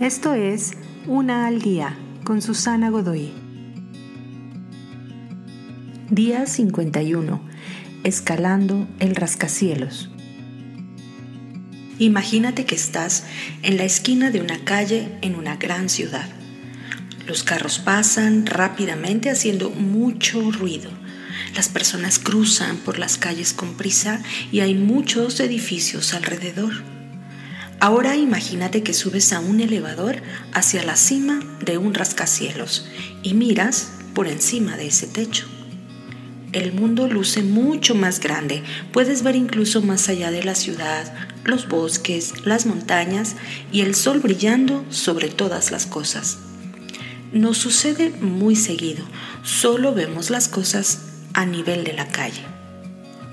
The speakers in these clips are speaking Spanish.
Esto es Una al Día con Susana Godoy. Día 51. Escalando el rascacielos. Imagínate que estás en la esquina de una calle en una gran ciudad. Los carros pasan rápidamente haciendo mucho ruido. Las personas cruzan por las calles con prisa y hay muchos edificios alrededor. Ahora imagínate que subes a un elevador hacia la cima de un rascacielos y miras por encima de ese techo. El mundo luce mucho más grande, puedes ver incluso más allá de la ciudad, los bosques, las montañas y el sol brillando sobre todas las cosas. Nos sucede muy seguido, solo vemos las cosas a nivel de la calle.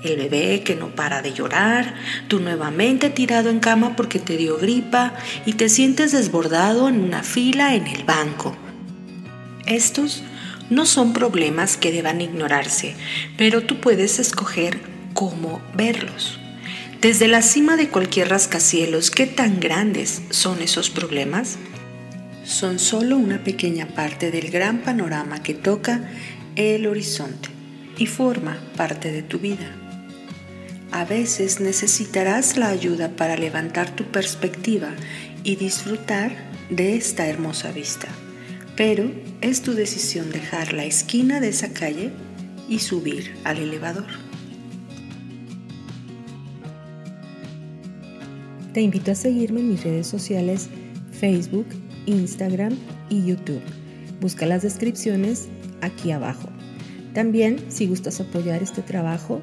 El bebé que no para de llorar, tú nuevamente tirado en cama porque te dio gripa y te sientes desbordado en una fila en el banco. Estos no son problemas que deban ignorarse, pero tú puedes escoger cómo verlos. Desde la cima de cualquier rascacielos, ¿qué tan grandes son esos problemas? Son solo una pequeña parte del gran panorama que toca el horizonte y forma parte de tu vida. A veces necesitarás la ayuda para levantar tu perspectiva y disfrutar de esta hermosa vista, pero es tu decisión dejar la esquina de esa calle y subir al elevador. Te invito a seguirme en mis redes sociales Facebook, Instagram y YouTube. Busca las descripciones aquí abajo. También, si gustas apoyar este trabajo,